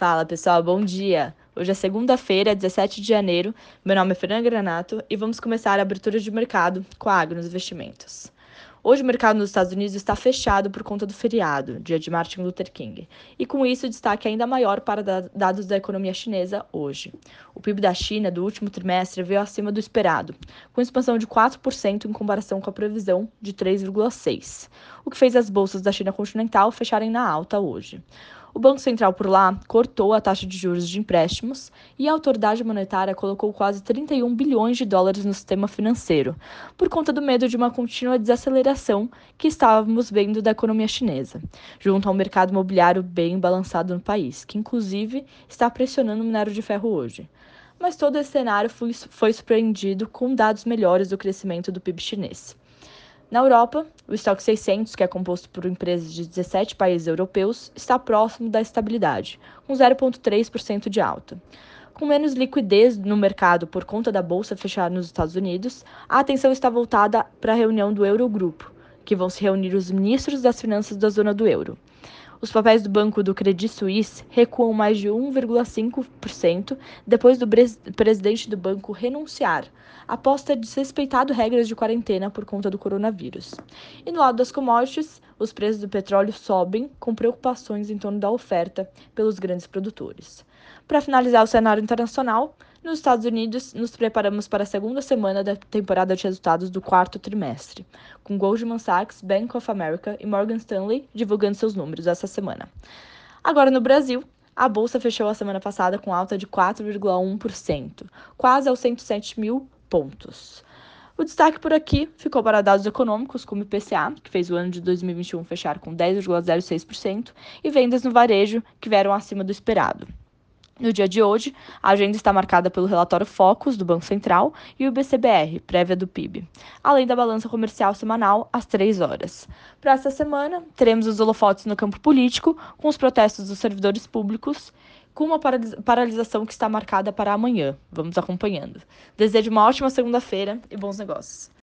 Fala pessoal, bom dia! Hoje é segunda-feira, 17 de janeiro. Meu nome é Fernanda Granato e vamos começar a abertura de mercado com a Agro nos Investimentos. Hoje o mercado nos Estados Unidos está fechado por conta do feriado, dia de Martin Luther King, e com isso destaque ainda maior para dados da economia chinesa hoje. O PIB da China do último trimestre veio acima do esperado, com expansão de 4% em comparação com a previsão de 3,6%, o que fez as bolsas da China continental fecharem na alta hoje. O Banco Central por lá cortou a taxa de juros de empréstimos e a autoridade monetária colocou quase 31 bilhões de dólares no sistema financeiro, por conta do medo de uma contínua desaceleração que estávamos vendo da economia chinesa, junto ao mercado imobiliário bem balançado no país, que inclusive está pressionando o minério de ferro hoje mas todo esse cenário foi, foi surpreendido com dados melhores do crescimento do PIB chinês. Na Europa, o estoque 600, que é composto por empresas de 17 países europeus, está próximo da estabilidade, com 0,3% de alta. Com menos liquidez no mercado por conta da bolsa fechada nos Estados Unidos, a atenção está voltada para a reunião do Eurogrupo, que vão se reunir os ministros das finanças da zona do euro. Os papéis do Banco do Credit Suisse recuam mais de 1,5% depois do presidente do banco renunciar, após ter desrespeitado regras de quarentena por conta do coronavírus. E no lado das commodities, os preços do petróleo sobem, com preocupações em torno da oferta pelos grandes produtores. Para finalizar o cenário internacional, nos Estados Unidos, nos preparamos para a segunda semana da temporada de resultados do quarto trimestre, com Goldman Sachs, Bank of America e Morgan Stanley divulgando seus números essa semana. Agora no Brasil, a bolsa fechou a semana passada com alta de 4,1%, quase aos 107 mil pontos. O destaque por aqui ficou para dados econômicos, como o IPCA, que fez o ano de 2021 fechar com 10,06%, e vendas no varejo, que vieram acima do esperado. No dia de hoje, a agenda está marcada pelo relatório Focus do Banco Central e o BCBR, prévia do PIB, além da balança comercial semanal às 3 horas. Para essa semana, teremos os holofotes no campo político, com os protestos dos servidores públicos, com uma paralisação que está marcada para amanhã. Vamos acompanhando. Desejo uma ótima segunda-feira e bons negócios.